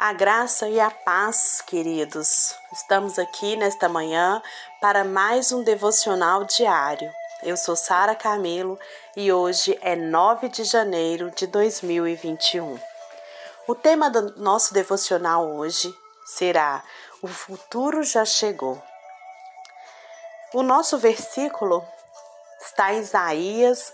A graça e a paz, queridos. Estamos aqui nesta manhã para mais um devocional diário. Eu sou Sara Camilo e hoje é 9 de janeiro de 2021. O tema do nosso devocional hoje será O futuro já chegou. O nosso versículo está em Isaías,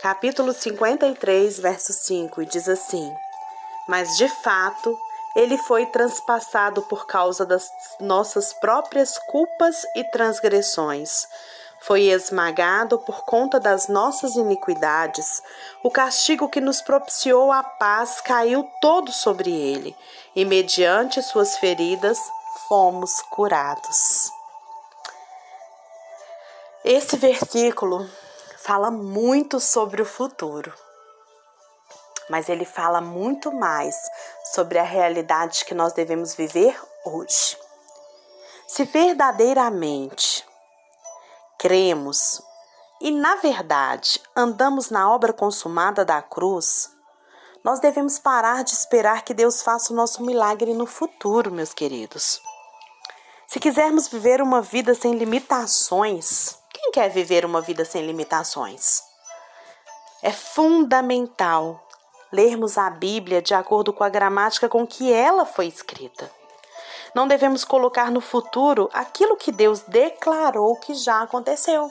capítulo 53, verso 5, e diz assim: Mas de fato, ele foi transpassado por causa das nossas próprias culpas e transgressões. Foi esmagado por conta das nossas iniquidades. O castigo que nos propiciou a paz caiu todo sobre ele, e mediante suas feridas fomos curados. Esse versículo fala muito sobre o futuro mas ele fala muito mais sobre a realidade que nós devemos viver hoje. Se verdadeiramente cremos e, na verdade, andamos na obra consumada da cruz, nós devemos parar de esperar que Deus faça o nosso milagre no futuro, meus queridos. Se quisermos viver uma vida sem limitações, quem quer viver uma vida sem limitações? É fundamental lermos a Bíblia de acordo com a gramática com que ela foi escrita. Não devemos colocar no futuro aquilo que Deus declarou que já aconteceu.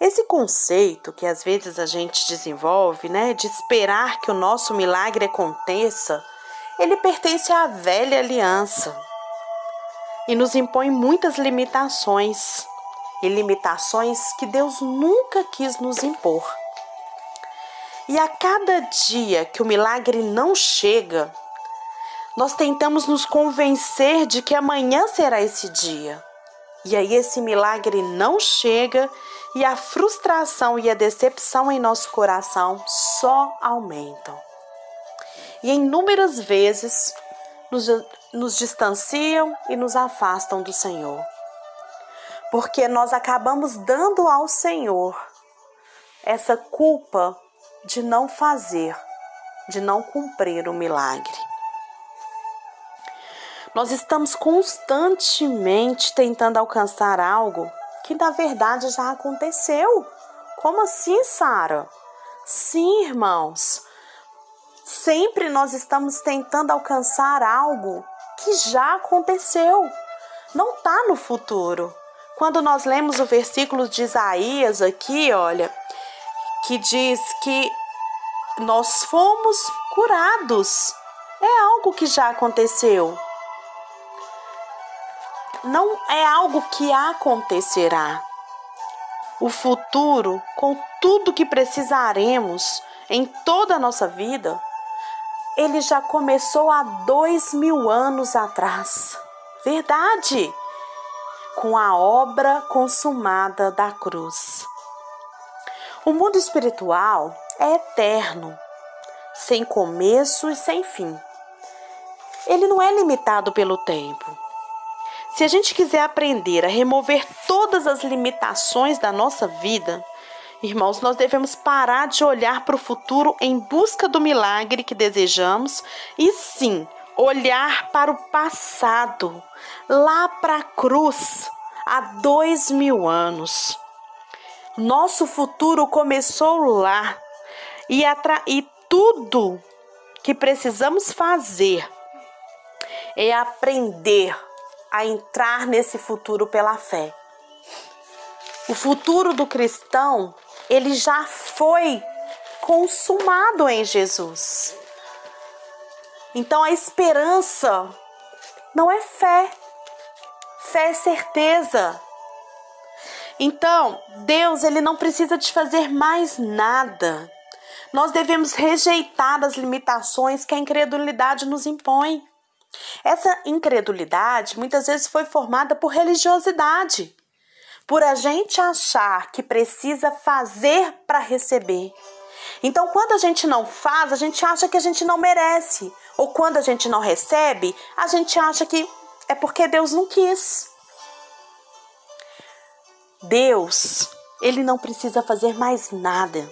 Esse conceito que às vezes a gente desenvolve, né, de esperar que o nosso milagre aconteça, ele pertence à velha aliança e nos impõe muitas limitações, e limitações que Deus nunca quis nos impor. E a cada dia que o milagre não chega, nós tentamos nos convencer de que amanhã será esse dia. E aí esse milagre não chega e a frustração e a decepção em nosso coração só aumentam. E inúmeras vezes nos, nos distanciam e nos afastam do Senhor. Porque nós acabamos dando ao Senhor essa culpa de não fazer, de não cumprir o milagre. Nós estamos constantemente tentando alcançar algo que na verdade já aconteceu. Como assim, Sara? Sim, irmãos. Sempre nós estamos tentando alcançar algo que já aconteceu. Não está no futuro. Quando nós lemos o versículo de Isaías aqui, olha, que diz que nós fomos curados. É algo que já aconteceu. Não é algo que acontecerá. O futuro, com tudo que precisaremos em toda a nossa vida, ele já começou há dois mil anos atrás. Verdade! Com a obra consumada da cruz. O mundo espiritual é eterno, sem começo e sem fim. Ele não é limitado pelo tempo. Se a gente quiser aprender a remover todas as limitações da nossa vida, irmãos, nós devemos parar de olhar para o futuro em busca do milagre que desejamos e sim olhar para o passado, lá para a cruz, há dois mil anos. Nosso futuro começou lá e, e tudo que precisamos fazer é aprender a entrar nesse futuro pela fé. O futuro do cristão, ele já foi consumado em Jesus. Então a esperança não é fé, fé é certeza. Então, Deus, ele não precisa de fazer mais nada. Nós devemos rejeitar as limitações que a incredulidade nos impõe. Essa incredulidade muitas vezes foi formada por religiosidade, por a gente achar que precisa fazer para receber. Então, quando a gente não faz, a gente acha que a gente não merece. Ou quando a gente não recebe, a gente acha que é porque Deus não quis. Deus, ele não precisa fazer mais nada.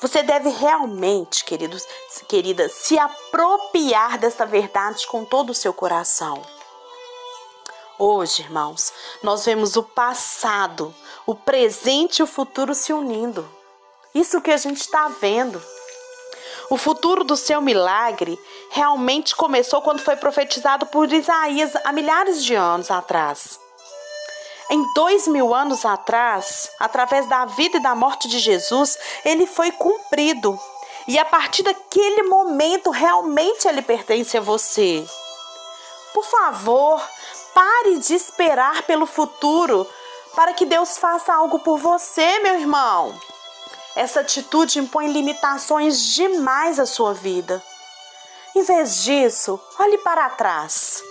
Você deve realmente, queridos, querida, se apropriar dessa verdade com todo o seu coração. Hoje, irmãos, nós vemos o passado, o presente e o futuro se unindo. Isso que a gente está vendo. O futuro do seu milagre realmente começou quando foi profetizado por Isaías há milhares de anos atrás. Em dois mil anos atrás, através da vida e da morte de Jesus, ele foi cumprido. E a partir daquele momento, realmente ele pertence a você. Por favor, pare de esperar pelo futuro para que Deus faça algo por você, meu irmão. Essa atitude impõe limitações demais à sua vida. Em vez disso, olhe para trás.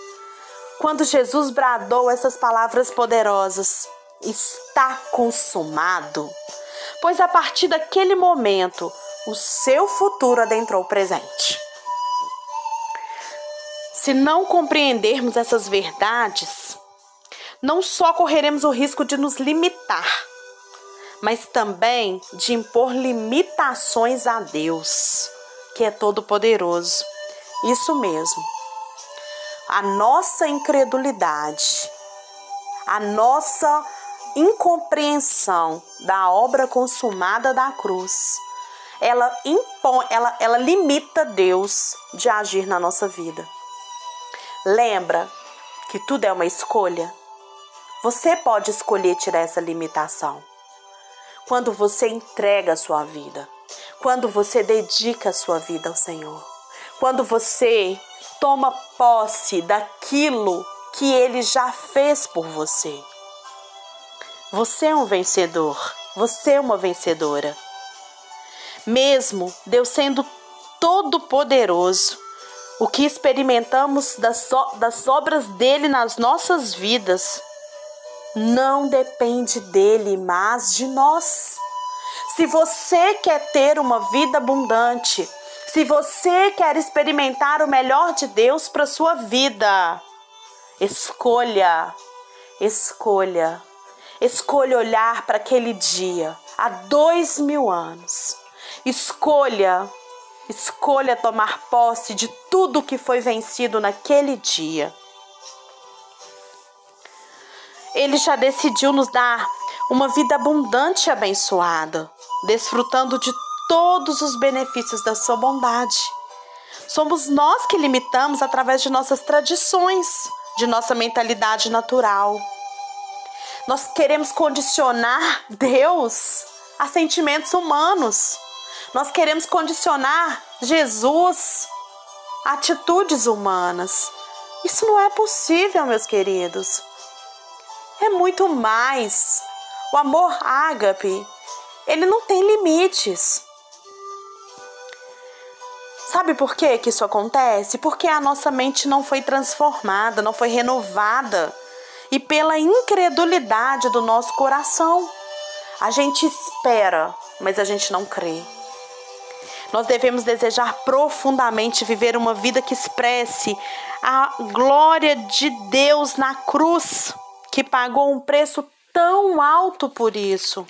Quando Jesus bradou essas palavras poderosas, está consumado. Pois a partir daquele momento, o seu futuro adentrou o presente. Se não compreendermos essas verdades, não só correremos o risco de nos limitar, mas também de impor limitações a Deus, que é todo-poderoso. Isso mesmo. A nossa incredulidade, a nossa incompreensão da obra consumada da cruz, ela impõe, ela, ela limita Deus de agir na nossa vida. Lembra que tudo é uma escolha? Você pode escolher tirar essa limitação quando você entrega a sua vida, quando você dedica a sua vida ao Senhor, quando você toma posse daquilo que Ele já fez por você. Você é um vencedor, você é uma vencedora. Mesmo Deus sendo todo-poderoso, o que experimentamos das, das obras dele nas nossas vidas não depende dele, mas de nós. Se você quer ter uma vida abundante, se você quer experimentar o melhor de Deus para sua vida, escolha, escolha, escolha olhar para aquele dia há dois mil anos. Escolha, escolha tomar posse de tudo que foi vencido naquele dia. Ele já decidiu nos dar uma vida abundante e abençoada, desfrutando de todos os benefícios da sua bondade. Somos nós que limitamos através de nossas tradições, de nossa mentalidade natural. Nós queremos condicionar Deus a sentimentos humanos. Nós queremos condicionar Jesus a atitudes humanas. Isso não é possível, meus queridos é muito mais. O amor ágape, ele não tem limites. Sabe por que, que isso acontece? Porque a nossa mente não foi transformada, não foi renovada. E pela incredulidade do nosso coração. A gente espera, mas a gente não crê. Nós devemos desejar profundamente viver uma vida que expresse a glória de Deus na cruz que pagou um preço tão alto por isso.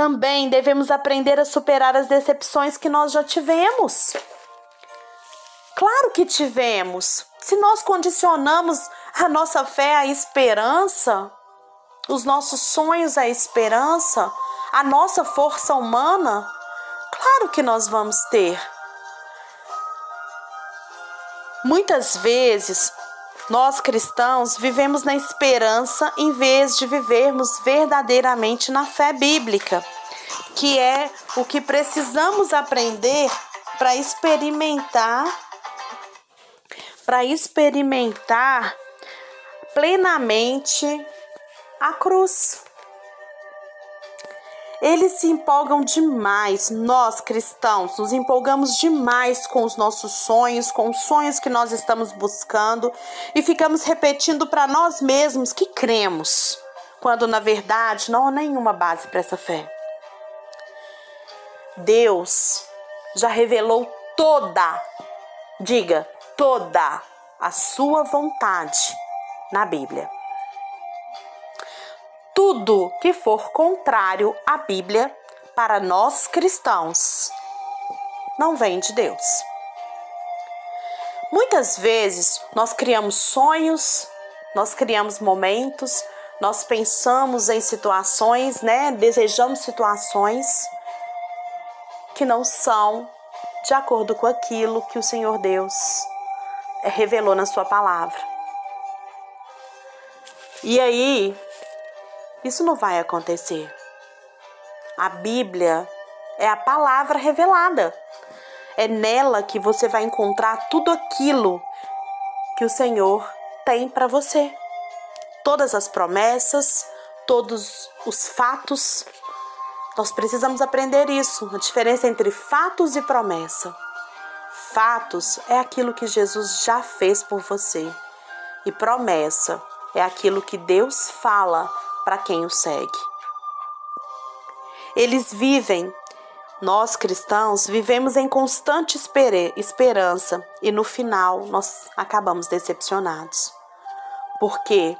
Também devemos aprender a superar as decepções que nós já tivemos. Claro que tivemos. Se nós condicionamos a nossa fé à esperança, os nossos sonhos à esperança, a nossa força humana, claro que nós vamos ter. Muitas vezes nós cristãos vivemos na esperança em vez de vivermos verdadeiramente na fé bíblica, que é o que precisamos aprender para experimentar para experimentar plenamente a cruz. Eles se empolgam demais, nós cristãos nos empolgamos demais com os nossos sonhos, com os sonhos que nós estamos buscando e ficamos repetindo para nós mesmos que cremos, quando na verdade não há nenhuma base para essa fé. Deus já revelou toda, diga, toda a sua vontade na Bíblia tudo que for contrário à Bíblia para nós cristãos, não vem de Deus. Muitas vezes nós criamos sonhos, nós criamos momentos, nós pensamos em situações, né? Desejamos situações que não são de acordo com aquilo que o Senhor Deus eh, revelou na Sua palavra. E aí, isso não vai acontecer. A Bíblia é a palavra revelada. É nela que você vai encontrar tudo aquilo que o Senhor tem para você. Todas as promessas, todos os fatos. Nós precisamos aprender isso, a diferença entre fatos e promessa. Fatos é aquilo que Jesus já fez por você, e promessa é aquilo que Deus fala para quem o segue. Eles vivem, nós cristãos vivemos em constante esperança e no final nós acabamos decepcionados, porque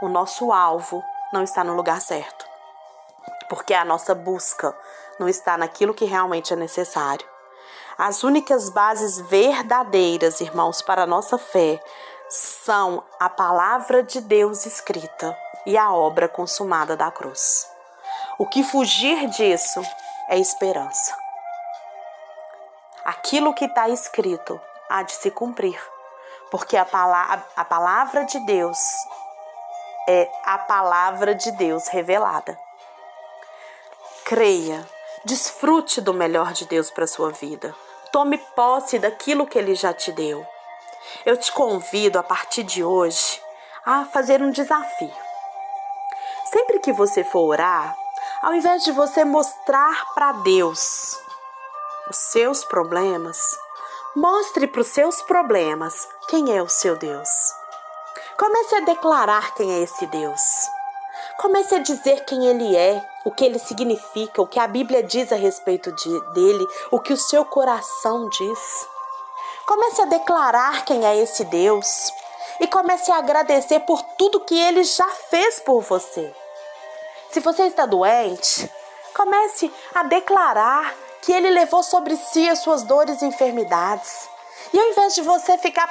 o nosso alvo não está no lugar certo, porque a nossa busca não está naquilo que realmente é necessário. As únicas bases verdadeiras, irmãos, para a nossa fé são a palavra de Deus escrita e a obra consumada da cruz. O que fugir disso é esperança. Aquilo que está escrito há de se cumprir, porque a palavra, a palavra de Deus é a palavra de Deus revelada. Creia, desfrute do melhor de Deus para sua vida. Tome posse daquilo que ele já te deu. Eu te convido a partir de hoje a fazer um desafio. Sempre que você for orar, ao invés de você mostrar para Deus os seus problemas, mostre para os seus problemas quem é o seu Deus. Comece a declarar quem é esse Deus. Comece a dizer quem ele é, o que ele significa, o que a Bíblia diz a respeito de, dele, o que o seu coração diz. Comece a declarar quem é esse Deus e comece a agradecer por tudo que ele já fez por você. Se você está doente, comece a declarar que ele levou sobre si as suas dores e enfermidades. E ao invés de você ficar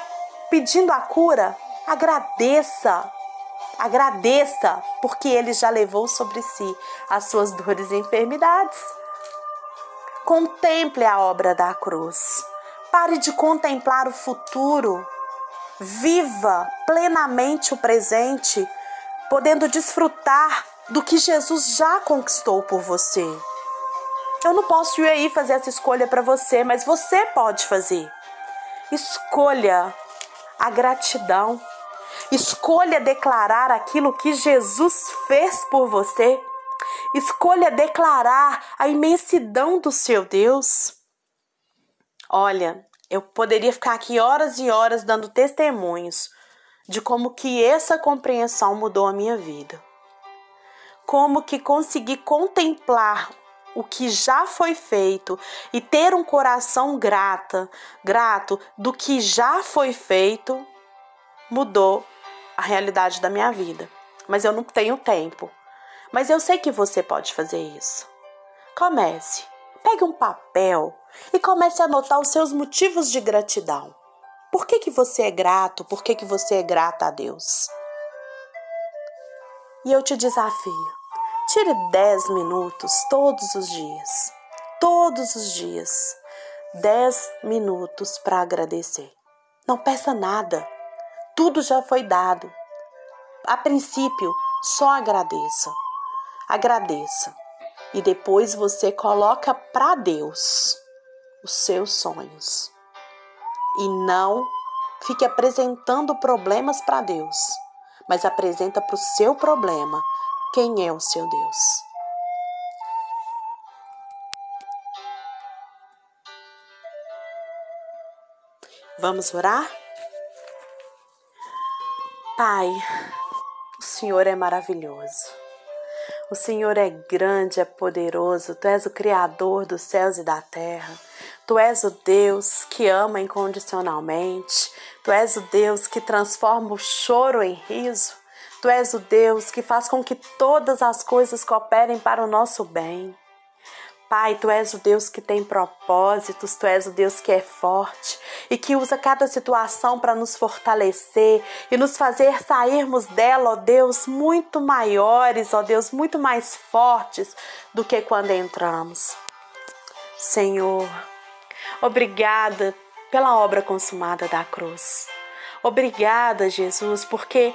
pedindo a cura, agradeça. Agradeça, porque ele já levou sobre si as suas dores e enfermidades. Contemple a obra da cruz. Pare de contemplar o futuro. Viva plenamente o presente, podendo desfrutar do que Jesus já conquistou por você. Eu não posso ir aí fazer essa escolha para você, mas você pode fazer. Escolha a gratidão. Escolha declarar aquilo que Jesus fez por você. Escolha declarar a imensidão do seu Deus. Olha, eu poderia ficar aqui horas e horas dando testemunhos de como que essa compreensão mudou a minha vida como que conseguir contemplar o que já foi feito e ter um coração grata, grato do que já foi feito, mudou a realidade da minha vida. Mas eu não tenho tempo. Mas eu sei que você pode fazer isso. Comece. Pegue um papel e comece a anotar os seus motivos de gratidão. Por que, que você é grato? Por que, que você é grata a Deus? E eu te desafio. Tire 10 minutos todos os dias. Todos os dias. 10 minutos para agradecer. Não peça nada. Tudo já foi dado. A princípio, só agradeça. Agradeça. E depois você coloca para Deus os seus sonhos. E não fique apresentando problemas para Deus mas apresenta para o seu problema quem é o seu Deus. Vamos orar? Pai, o Senhor é maravilhoso. O Senhor é grande, é poderoso, Tu és o Criador dos céus e da terra. Tu és o Deus que ama incondicionalmente. Tu és o Deus que transforma o choro em riso. Tu és o Deus que faz com que todas as coisas cooperem para o nosso bem. Pai, tu és o Deus que tem propósitos, tu és o Deus que é forte e que usa cada situação para nos fortalecer e nos fazer sairmos dela, ó Deus, muito maiores, ó Deus, muito mais fortes do que quando entramos. Senhor, obrigada pela obra consumada da cruz. Obrigada, Jesus, porque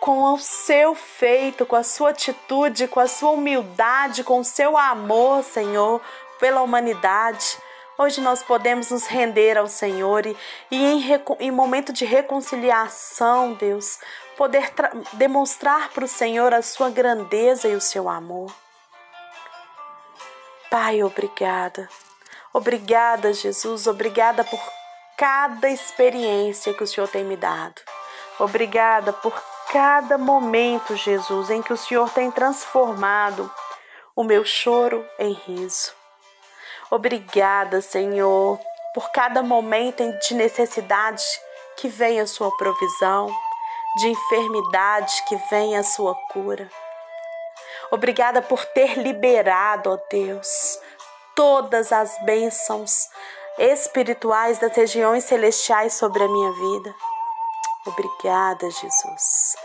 com o seu feito, com a sua atitude, com a sua humildade, com o seu amor, Senhor, pela humanidade. Hoje nós podemos nos render ao Senhor e, e em, em momento de reconciliação, Deus, poder demonstrar para o Senhor a sua grandeza e o seu amor. Pai, obrigada. Obrigada, Jesus. Obrigada por cada experiência que o Senhor tem me dado. Obrigada por cada momento, Jesus, em que o Senhor tem transformado o meu choro em riso. Obrigada, Senhor, por cada momento de necessidade que vem a sua provisão, de enfermidade que vem a sua cura. Obrigada por ter liberado, ó Deus, todas as bênçãos espirituais das regiões celestiais sobre a minha vida. Obrigada, Jesus.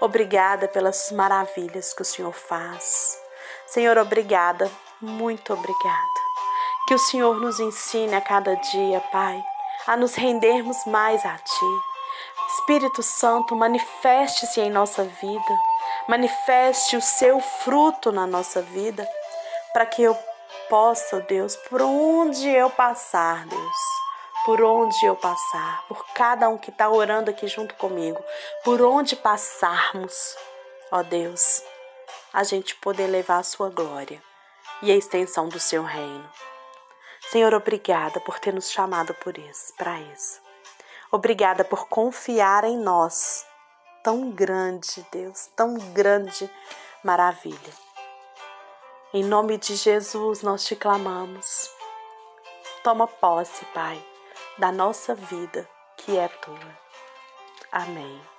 Obrigada pelas maravilhas que o Senhor faz. Senhor, obrigada, muito obrigada. Que o Senhor nos ensine a cada dia, Pai, a nos rendermos mais a Ti. Espírito Santo, manifeste-se em nossa vida, manifeste o seu fruto na nossa vida, para que eu possa, Deus, por onde eu passar, Deus, por onde eu passar, por cada um que está orando aqui junto comigo, por onde passarmos, ó Deus, a gente poder levar a sua glória e a extensão do seu reino. Senhor, obrigada por ter nos chamado por isso, para isso. Obrigada por confiar em nós. Tão grande, Deus, tão grande maravilha. Em nome de Jesus nós te clamamos. Toma posse, Pai da nossa vida que é tua. Amém.